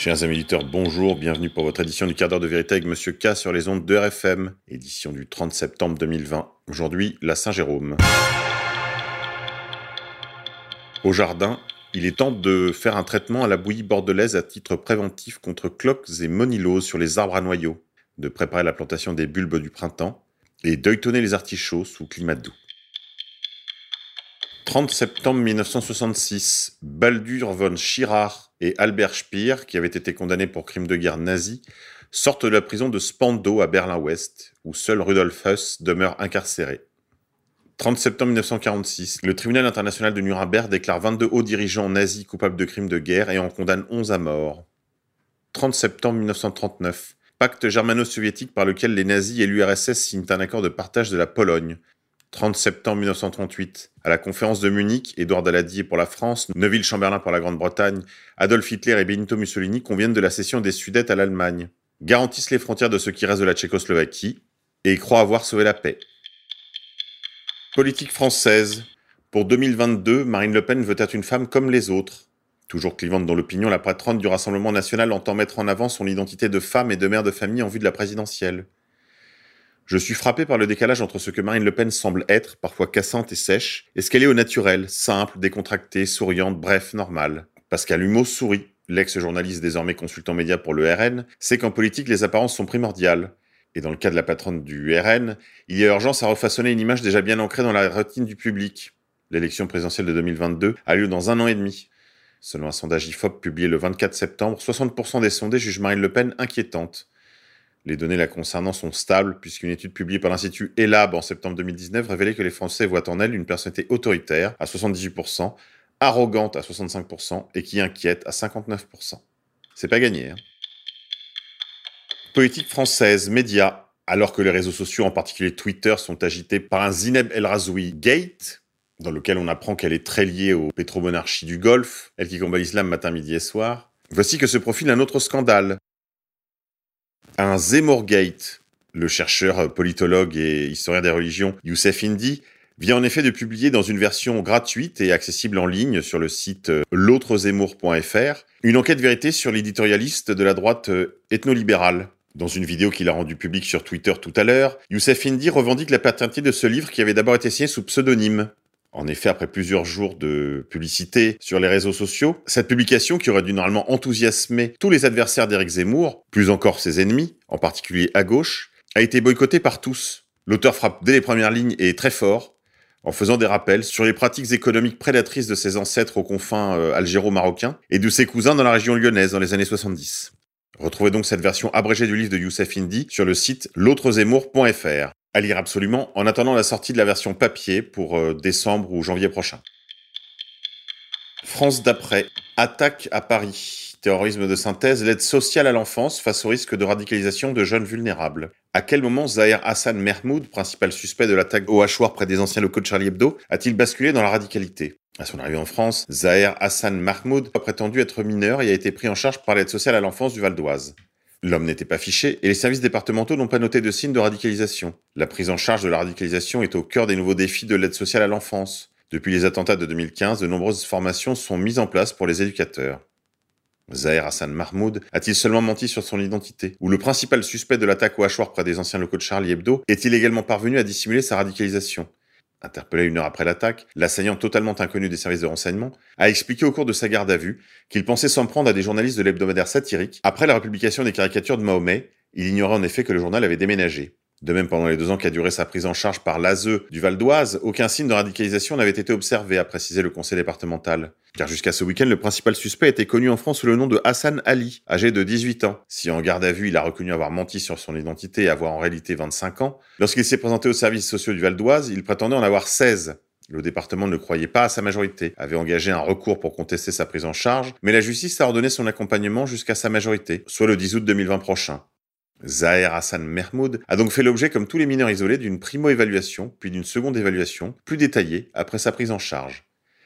Chers amis éditeurs, bonjour, bienvenue pour votre édition du quart d'heure de vérité avec Monsieur K sur les ondes de RFM, édition du 30 septembre 2020. Aujourd'hui, la Saint-Jérôme. Au jardin, il est temps de faire un traitement à la bouillie bordelaise à titre préventif contre cloques et moniloses sur les arbres à noyaux, de préparer la plantation des bulbes du printemps et d'œilletonner les artichauts sous climat doux. 30 septembre 1966, Baldur von Schirach et Albert Speer, qui avaient été condamnés pour crimes de guerre nazis, sortent de la prison de Spandau à Berlin-Ouest, où seul Rudolf Huss demeure incarcéré. 30 septembre 1946, le tribunal international de Nuremberg déclare 22 hauts dirigeants nazis coupables de crimes de guerre et en condamne 11 à mort. 30 septembre 1939, pacte germano-soviétique par lequel les nazis et l'URSS signent un accord de partage de la Pologne, 30 septembre 1938, à la conférence de Munich, Édouard Daladier pour la France, Neville Chamberlain pour la Grande-Bretagne, Adolf Hitler et Benito Mussolini conviennent de la cession des Sudètes à l'Allemagne, garantissent les frontières de ce qui reste de la Tchécoslovaquie et croient avoir sauvé la paix. Politique française. Pour 2022, Marine Le Pen veut être une femme comme les autres. Toujours clivante dans l'opinion, la patronne du Rassemblement national entend mettre en avant son identité de femme et de mère de famille en vue de la présidentielle. Je suis frappé par le décalage entre ce que Marine Le Pen semble être, parfois cassante et sèche, et ce qu'elle est au naturel, simple, décontractée, souriante, bref, normale. Pascal Humeau sourit. L'ex-journaliste désormais consultant média pour le RN sait qu'en politique les apparences sont primordiales. Et dans le cas de la patronne du RN, il y a urgence à refaçonner une image déjà bien ancrée dans la routine du public. L'élection présidentielle de 2022 a lieu dans un an et demi. Selon un sondage IFOP publié le 24 septembre, 60% des sondés jugent Marine Le Pen inquiétante. Les données la concernant sont stables, puisqu'une étude publiée par l'Institut ELAB en septembre 2019 révélait que les Français voient en elle une personnalité autoritaire à 78%, arrogante à 65% et qui inquiète à 59%. C'est pas gagné. Hein. Politique française, médias. Alors que les réseaux sociaux, en particulier Twitter, sont agités par un Zineb El Razoui Gate, dans lequel on apprend qu'elle est très liée aux pétromonarchies du Golfe, elle qui combat l'islam matin, midi et soir, voici que se profile un autre scandale, un Zemmourgate. Le chercheur politologue et historien des religions Youssef Indy vient en effet de publier dans une version gratuite et accessible en ligne sur le site euh, l'autrezemmour.fr une enquête vérité sur l'éditorialiste de la droite euh, ethnolibérale. Dans une vidéo qu'il a rendue publique sur Twitter tout à l'heure, Youssef Indy revendique la paternité de ce livre qui avait d'abord été signé sous pseudonyme. En effet, après plusieurs jours de publicité sur les réseaux sociaux, cette publication qui aurait dû normalement enthousiasmer tous les adversaires d'Éric Zemmour, plus encore ses ennemis, en particulier à gauche, a été boycottée par tous. L'auteur frappe dès les premières lignes et très fort, en faisant des rappels sur les pratiques économiques prédatrices de ses ancêtres aux confins euh, algéro-marocains et de ses cousins dans la région lyonnaise dans les années 70. Retrouvez donc cette version abrégée du livre de Youssef Indy sur le site l'autrezemmour.fr à lire absolument en attendant la sortie de la version papier pour euh, décembre ou janvier prochain. France d'après. Attaque à Paris. Terrorisme de synthèse, l'aide sociale à l'enfance face au risque de radicalisation de jeunes vulnérables. À quel moment Zahir Hassan Mermoud, principal suspect de l'attaque au hachoir près des anciens locaux de Charlie Hebdo, a-t-il basculé dans la radicalité? À son arrivée en France, Zahir Hassan Mahmoud a prétendu être mineur et a été pris en charge par l'aide sociale à l'enfance du Val d'Oise. L'homme n'était pas fiché et les services départementaux n'ont pas noté de signes de radicalisation. La prise en charge de la radicalisation est au cœur des nouveaux défis de l'aide sociale à l'enfance. Depuis les attentats de 2015, de nombreuses formations sont mises en place pour les éducateurs. Zahir Hassan Mahmoud a-t-il seulement menti sur son identité? Ou le principal suspect de l'attaque au hachoir près des anciens locaux de Charlie Hebdo est-il également parvenu à dissimuler sa radicalisation? Interpellé une heure après l'attaque, l'assaillant totalement inconnu des services de renseignement, a expliqué au cours de sa garde à vue qu'il pensait s'en prendre à des journalistes de l'hebdomadaire satirique. Après la republication des caricatures de Mahomet, il ignorait en effet que le journal avait déménagé. De même, pendant les deux ans qu'a duré sa prise en charge par l'ASE du Val d'Oise, aucun signe de radicalisation n'avait été observé, a précisé le conseil départemental. Car jusqu'à ce week-end, le principal suspect était connu en France sous le nom de Hassan Ali, âgé de 18 ans. Si en garde à vue, il a reconnu avoir menti sur son identité et avoir en réalité 25 ans, lorsqu'il s'est présenté aux services sociaux du Val d'Oise, il prétendait en avoir 16. Le département ne croyait pas à sa majorité, avait engagé un recours pour contester sa prise en charge, mais la justice a ordonné son accompagnement jusqu'à sa majorité, soit le 10 août 2020 prochain. Zahir Hassan Mermoud a donc fait l'objet, comme tous les mineurs isolés, d'une primo-évaluation, puis d'une seconde évaluation, plus détaillée, après sa prise en charge.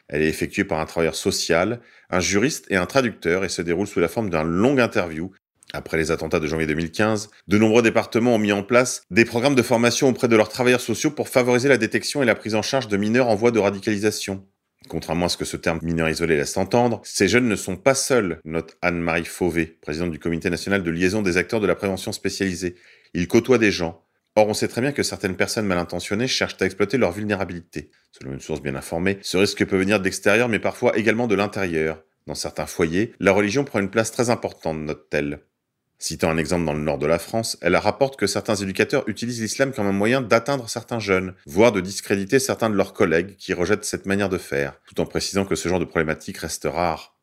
Elle est effectuée par un travailleur social, un juriste et un traducteur et se déroule sous la forme d'un long interview. Après les attentats de janvier 2015, de nombreux départements ont mis en place des programmes de formation auprès de leurs travailleurs sociaux pour favoriser la détection et la prise en charge de mineurs en voie de radicalisation. Contrairement à ce que ce terme mineur isolé laisse entendre, ces jeunes ne sont pas seuls, note Anne-Marie Fauvé, présidente du comité national de liaison des acteurs de la prévention spécialisée. Ils côtoient des gens. Or, on sait très bien que certaines personnes mal intentionnées cherchent à exploiter leur vulnérabilité. Selon une source bien informée, ce risque peut venir de l'extérieur, mais parfois également de l'intérieur. Dans certains foyers, la religion prend une place très importante, note-t-elle. Citant un exemple dans le nord de la France, elle rapporte que certains éducateurs utilisent l'islam comme un moyen d'atteindre certains jeunes, voire de discréditer certains de leurs collègues qui rejettent cette manière de faire, tout en précisant que ce genre de problématique reste rare.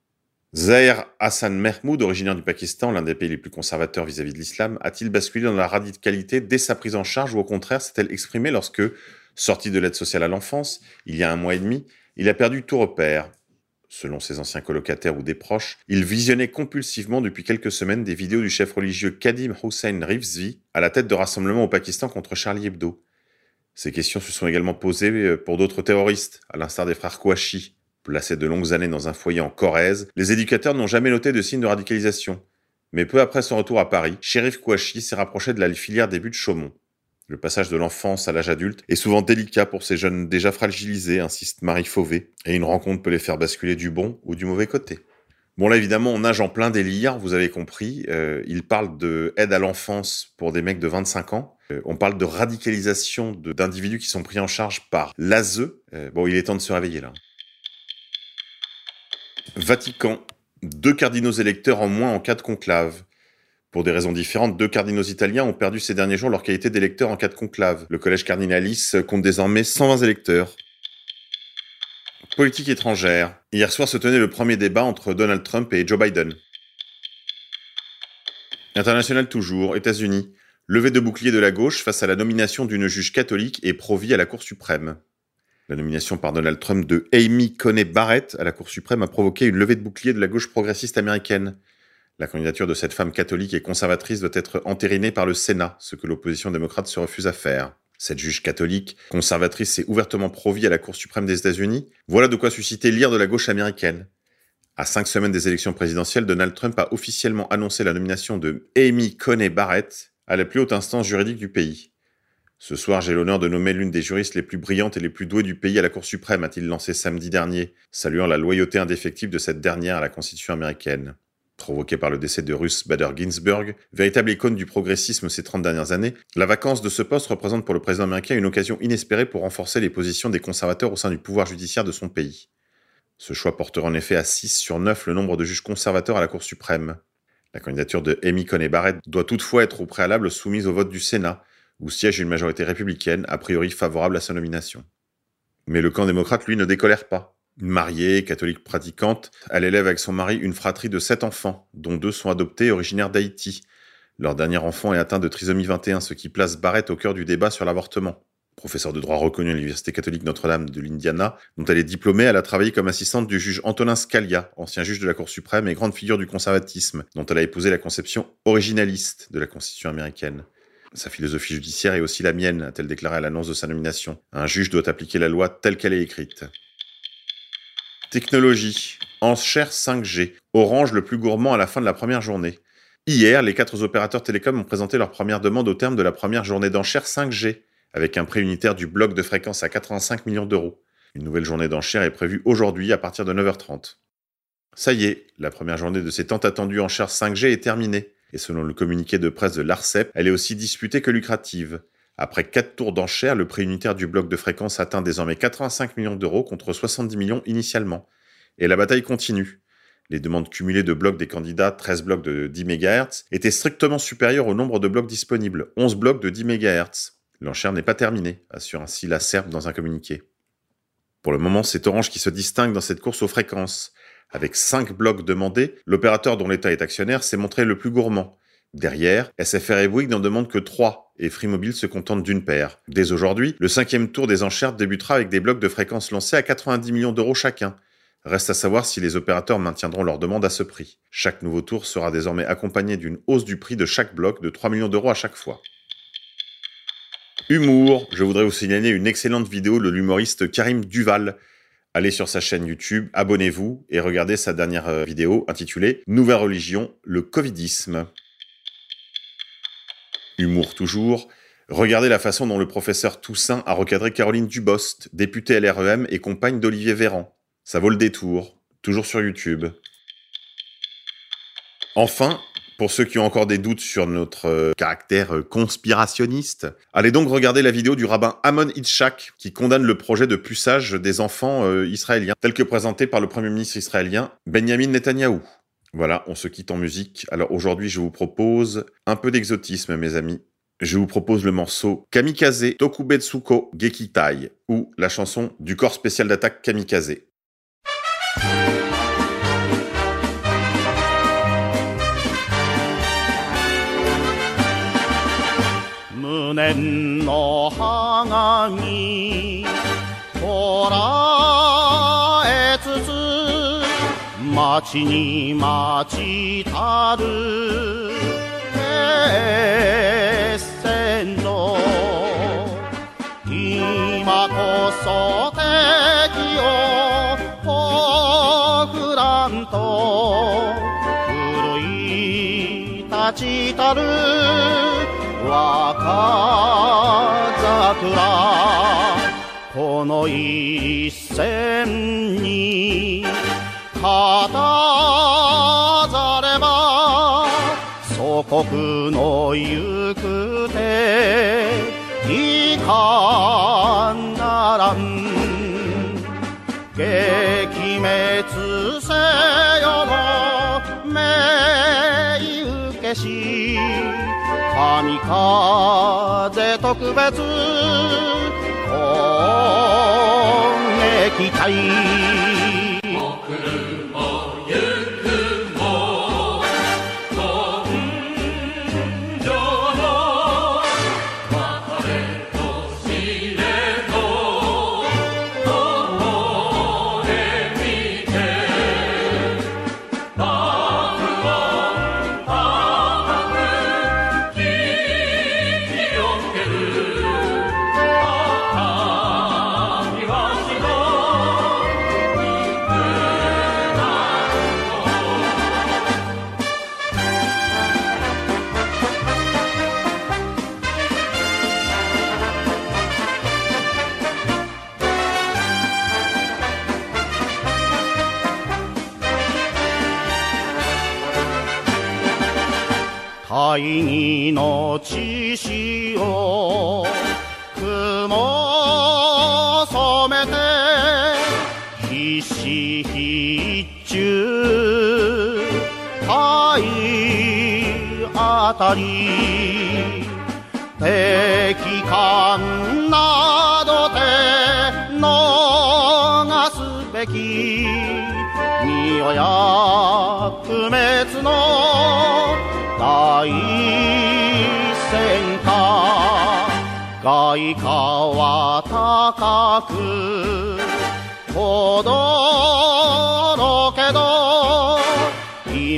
Zahir Hassan Mahmoud, originaire du Pakistan, l'un des pays les plus conservateurs vis-à-vis de l'islam, a-t-il basculé dans la radicalité dès sa prise en charge ou au contraire s'est-elle exprimée lorsque, sorti de l'aide sociale à l'enfance, il y a un mois et demi, il a perdu tout repère, selon ses anciens colocataires ou des proches, il visionnait compulsivement depuis quelques semaines des vidéos du chef religieux Kadim Hussein Rivzi à la tête de rassemblements au Pakistan contre Charlie Hebdo. Ces questions se sont également posées euh, pour d'autres terroristes, à l'instar des frères Kouachi. Placés de longues années dans un foyer en Corrèze, les éducateurs n'ont jamais noté de signes de radicalisation. Mais peu après son retour à Paris, Shérif Kouachi s'est rapproché de la filière des de Chaumont. Le passage de l'enfance à l'âge adulte est souvent délicat pour ces jeunes déjà fragilisés, insiste Marie Fauvé, et une rencontre peut les faire basculer du bon ou du mauvais côté. Bon là évidemment on nage en plein délire, vous avez compris. Euh, il parle de aide à l'enfance pour des mecs de 25 ans. Euh, on parle de radicalisation d'individus qui sont pris en charge par l'ASE. Euh, bon il est temps de se réveiller là. Vatican. Deux cardinaux électeurs en moins en cas de conclave. Pour des raisons différentes, deux cardinaux italiens ont perdu ces derniers jours leur qualité d'électeurs en cas de conclave. Le collège cardinalis compte désormais 120 électeurs. Politique étrangère. Hier soir se tenait le premier débat entre Donald Trump et Joe Biden. International toujours, États-Unis. Levée de bouclier de la gauche face à la nomination d'une juge catholique et pro-vie à la Cour suprême. La nomination par Donald Trump de Amy Coney Barrett à la Cour suprême a provoqué une levée de bouclier de la gauche progressiste américaine. La candidature de cette femme catholique et conservatrice doit être entérinée par le Sénat, ce que l'opposition démocrate se refuse à faire. Cette juge catholique, conservatrice et ouvertement pro-vie à la Cour suprême des États-Unis, voilà de quoi susciter l'ire de la gauche américaine. À cinq semaines des élections présidentielles, Donald Trump a officiellement annoncé la nomination de Amy Coney Barrett à la plus haute instance juridique du pays. Ce soir, j'ai l'honneur de nommer l'une des juristes les plus brillantes et les plus douées du pays à la Cour suprême, a-t-il lancé samedi dernier, saluant la loyauté indéfectible de cette dernière à la Constitution américaine. Provoqué par le décès de Ruth Bader Ginsburg, véritable icône du progressisme ces 30 dernières années, la vacance de ce poste représente pour le président américain une occasion inespérée pour renforcer les positions des conservateurs au sein du pouvoir judiciaire de son pays. Ce choix portera en effet à 6 sur 9 le nombre de juges conservateurs à la Cour suprême. La candidature de Amy Coney Barrett doit toutefois être au préalable soumise au vote du Sénat, où siège une majorité républicaine a priori favorable à sa nomination. Mais le camp démocrate, lui, ne décolère pas. Mariée, catholique pratiquante, elle élève avec son mari une fratrie de sept enfants, dont deux sont adoptés originaires d'Haïti. Leur dernier enfant est atteint de trisomie 21, ce qui place Barrett au cœur du débat sur l'avortement. Professeure de droit reconnue à l'Université catholique Notre-Dame de l'Indiana, dont elle est diplômée, elle a travaillé comme assistante du juge Antonin Scalia, ancien juge de la Cour suprême et grande figure du conservatisme, dont elle a épousé la conception originaliste de la Constitution américaine. Sa philosophie judiciaire est aussi la mienne, a-t-elle déclaré à l'annonce de sa nomination. Un juge doit appliquer la loi telle qu'elle est écrite. Technologie. Enchère 5G. Orange le plus gourmand à la fin de la première journée. Hier, les quatre opérateurs télécoms ont présenté leur première demande au terme de la première journée d'enchère 5G, avec un prix unitaire du bloc de fréquence à 85 millions d'euros. Une nouvelle journée d'enchère est prévue aujourd'hui à partir de 9h30. Ça y est, la première journée de ces tant attendus enchères 5G est terminée. Et selon le communiqué de presse de l'ARCEP, elle est aussi disputée que lucrative. Après quatre tours d'enchères, le prix unitaire du bloc de fréquence atteint désormais 85 millions d'euros contre 70 millions initialement. Et la bataille continue. Les demandes cumulées de blocs des candidats, 13 blocs de 10 MHz, étaient strictement supérieures au nombre de blocs disponibles, 11 blocs de 10 MHz. L'enchère n'est pas terminée, assure ainsi la SERP dans un communiqué. Pour le moment, c'est Orange qui se distingue dans cette course aux fréquences. Avec 5 blocs demandés, l'opérateur dont l'État est actionnaire s'est montré le plus gourmand, Derrière, SFR et Bouygues n'en demandent que 3 et Free Mobile se contente d'une paire. Dès aujourd'hui, le cinquième tour des enchères débutera avec des blocs de fréquences lancés à 90 millions d'euros chacun. Reste à savoir si les opérateurs maintiendront leur demande à ce prix. Chaque nouveau tour sera désormais accompagné d'une hausse du prix de chaque bloc de 3 millions d'euros à chaque fois. Humour, je voudrais vous signaler une excellente vidéo de l'humoriste Karim Duval. Allez sur sa chaîne YouTube, abonnez-vous et regardez sa dernière euh, vidéo intitulée Nouvelle religion, le Covidisme. Humour toujours. Regardez la façon dont le professeur Toussaint a recadré Caroline Dubost, députée LREM et compagne d'Olivier Véran. Ça vaut le détour, toujours sur YouTube. Enfin, pour ceux qui ont encore des doutes sur notre euh, caractère euh, conspirationniste, allez donc regarder la vidéo du rabbin Amon Itchak qui condamne le projet de puçage des enfants euh, israéliens tel que présenté par le premier ministre israélien Benjamin Netanyahou. Voilà, on se quitte en musique. Alors aujourd'hui, je vous propose un peu d'exotisme, mes amis. Je vous propose le morceau Kamikaze Tokubetsuko Gekitai ou la chanson du corps spécial d'attaque Kamikaze. 待ちに待ちたる。決戦の今こそ敵をほくらんと古い立ちたる。若桜この一戦にざれば祖国の行く手いかならん。撃滅せよの命受けし神風特別攻撃隊必死必中体当たり敵艦などで逃すべき身をや不滅の大戦か。外貨は高く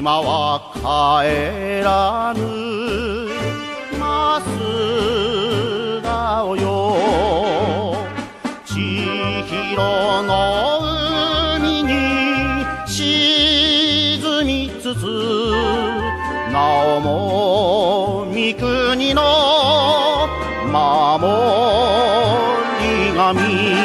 今は帰らぬ。ますだおよ千尋の海に沈みつつなおも三国の守り神。